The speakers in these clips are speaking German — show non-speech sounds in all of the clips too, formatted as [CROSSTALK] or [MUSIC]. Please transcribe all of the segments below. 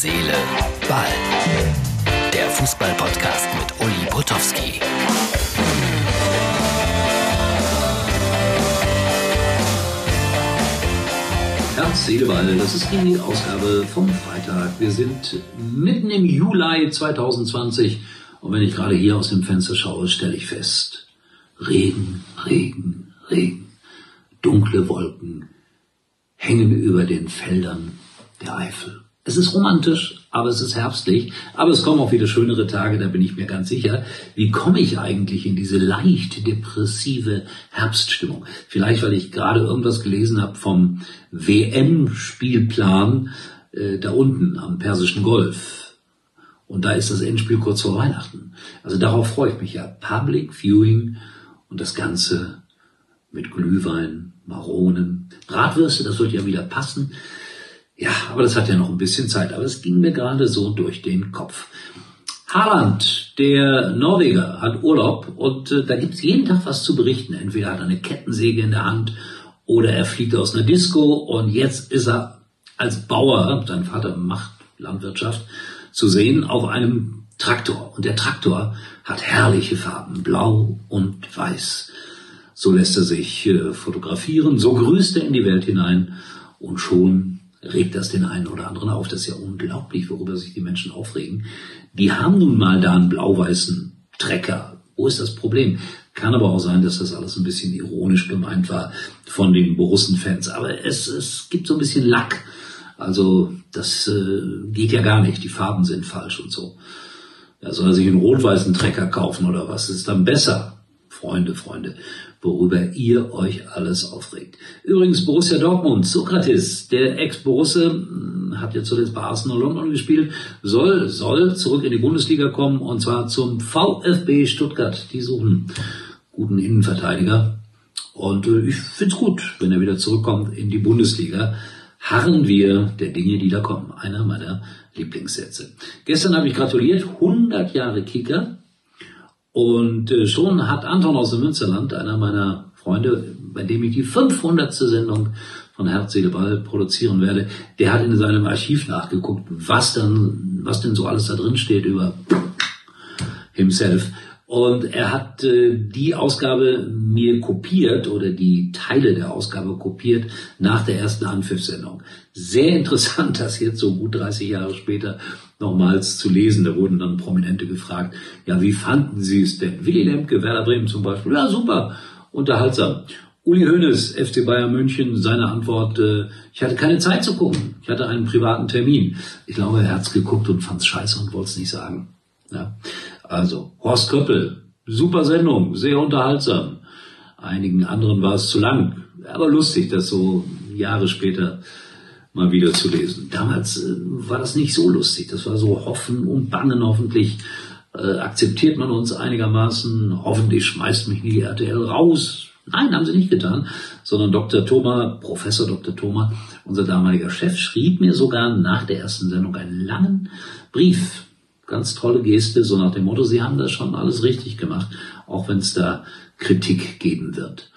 Seele, Ball. Der Fußball-Podcast mit Uli Potowski. Herz, Seele, Ball, das ist die Ausgabe vom Freitag. Wir sind mitten im Juli 2020 und wenn ich gerade hier aus dem Fenster schaue, stelle ich fest, Regen, Regen, Regen, dunkle Wolken hängen über den Feldern der Eifel. Es ist romantisch, aber es ist herbstlich. Aber es kommen auch wieder schönere Tage, da bin ich mir ganz sicher. Wie komme ich eigentlich in diese leicht depressive Herbststimmung? Vielleicht, weil ich gerade irgendwas gelesen habe vom WM-Spielplan äh, da unten am Persischen Golf. Und da ist das Endspiel kurz vor Weihnachten. Also darauf freue ich mich ja. Public Viewing und das Ganze mit Glühwein, Maronen, Bratwürste, das wird ja wieder passen. Ja, aber das hat ja noch ein bisschen Zeit. Aber es ging mir gerade so durch den Kopf. Haaland, der Norweger, hat Urlaub und äh, da gibt's jeden Tag was zu berichten. Entweder hat er eine Kettensäge in der Hand oder er fliegt aus einer Disco und jetzt ist er als Bauer, sein Vater macht Landwirtschaft, zu sehen auf einem Traktor. Und der Traktor hat herrliche Farben, blau und weiß. So lässt er sich äh, fotografieren, so grüßt er in die Welt hinein und schon regt das den einen oder anderen auf. Das ist ja unglaublich, worüber sich die Menschen aufregen. Die haben nun mal da einen blau-weißen Trecker. Wo ist das Problem? Kann aber auch sein, dass das alles ein bisschen ironisch gemeint war von den Borussen-Fans. Aber es, es gibt so ein bisschen Lack. Also das äh, geht ja gar nicht. Die Farben sind falsch und so. Ja, soll er sich einen rot-weißen Trecker kaufen oder was? Das ist dann besser. Freunde, Freunde, worüber ihr euch alles aufregt. Übrigens Borussia Dortmund, Sokrates, der Ex-Borusse, hm, hat jetzt zuletzt bei Arsenal London gespielt, soll, soll zurück in die Bundesliga kommen und zwar zum VfB Stuttgart. Die suchen guten Innenverteidiger. Und äh, ich find's gut, wenn er wieder zurückkommt in die Bundesliga. Harren wir der Dinge, die da kommen. Einer meiner Lieblingssätze. Gestern habe ich gratuliert, 100 Jahre Kicker. Und äh, schon hat Anton aus dem Münsterland, einer meiner Freunde, bei dem ich die 500. Sendung von Herz, Ball produzieren werde, der hat in seinem Archiv nachgeguckt, was dann, was denn so alles da drin steht über himself. Und er hat äh, die Ausgabe mir kopiert oder die Teile der Ausgabe kopiert nach der ersten Anpfiffsendung. Sehr interessant, [LAUGHS] das jetzt so gut 30 Jahre später nochmals zu lesen. Da wurden dann Prominente gefragt, ja, wie fanden Sie es denn? Willy Lemke, Werder Bremen zum Beispiel, ja, super, unterhaltsam. Uli Hoeneß, FC Bayern München, seine Antwort, äh, ich hatte keine Zeit zu gucken. Ich hatte einen privaten Termin. Ich glaube, er hat's geguckt und fand's scheiße und wollte es nicht sagen. Ja. Also, Horst Köppel, super Sendung, sehr unterhaltsam. Einigen anderen war es zu lang, aber lustig, das so Jahre später mal wieder zu lesen. Damals äh, war das nicht so lustig, das war so Hoffen und Bangen. Hoffentlich äh, akzeptiert man uns einigermaßen, hoffentlich schmeißt mich nie RTL raus. Nein, haben sie nicht getan, sondern Dr. Thoma, Professor Dr. Thoma, unser damaliger Chef, schrieb mir sogar nach der ersten Sendung einen langen Brief ganz tolle Geste, so nach dem Motto, Sie haben das schon alles richtig gemacht, auch wenn es da Kritik geben wird.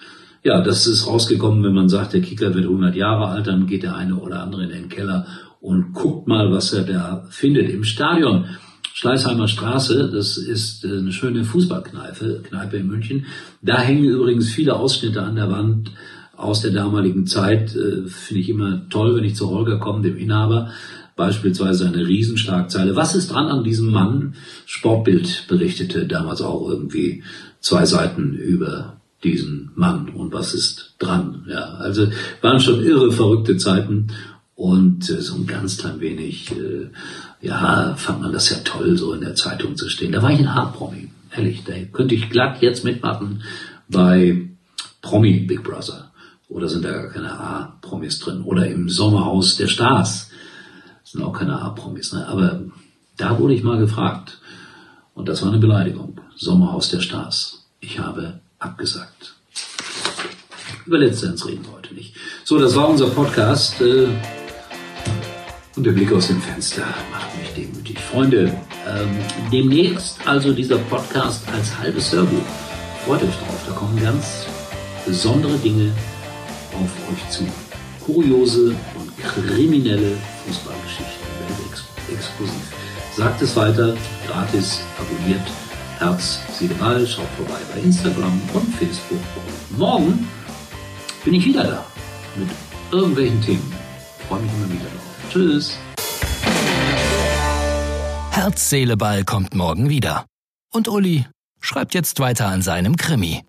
Ja, das ist rausgekommen, wenn man sagt, der Kicker wird 100 Jahre alt, dann geht der eine oder andere in den Keller und guckt mal, was er da findet im Stadion. Schleißheimer Straße, das ist eine schöne Fußballkneipe, Kneipe in München. Da hängen übrigens viele Ausschnitte an der Wand aus der damaligen Zeit. Äh, Finde ich immer toll, wenn ich zu Holger komme, dem Inhaber beispielsweise eine Riesenschlagzeile. Was ist dran an diesem Mann? Sportbild berichtete damals auch irgendwie zwei Seiten über diesen Mann und was ist dran. Ja, also waren schon irre verrückte Zeiten und äh, so ein ganz klein wenig, äh, ja, fand man das ja toll, so in der Zeitung zu stehen. Da war ich ein A-Promi, ehrlich, da könnte ich glatt jetzt mitmachen bei Promi Big Brother. Oder sind da gar keine A-Promis drin? Oder im Sommerhaus der Stars sind auch keine A-Promis, ne? aber da wurde ich mal gefragt. Und das war eine Beleidigung. Sommerhaus der Stars. Ich habe abgesagt. Über Letzteres reden wir heute nicht. So, das war unser Podcast. Äh, und der Blick aus dem Fenster macht mich demütig. Freunde, ähm, demnächst also dieser Podcast als halbes Hörbuch. Freut euch drauf, da kommen ganz besondere Dinge auf euch zu. Kuriose und kriminelle Fußballgeschichten, exklusiv. Sagt es weiter, gratis, abonniert Herz, Ball, schaut vorbei bei Instagram und Facebook. Morgen bin ich wieder da mit irgendwelchen Themen. Freue mich immer wieder drauf. Tschüss. Herz, Seele, Ball kommt morgen wieder. Und Uli schreibt jetzt weiter an seinem Krimi.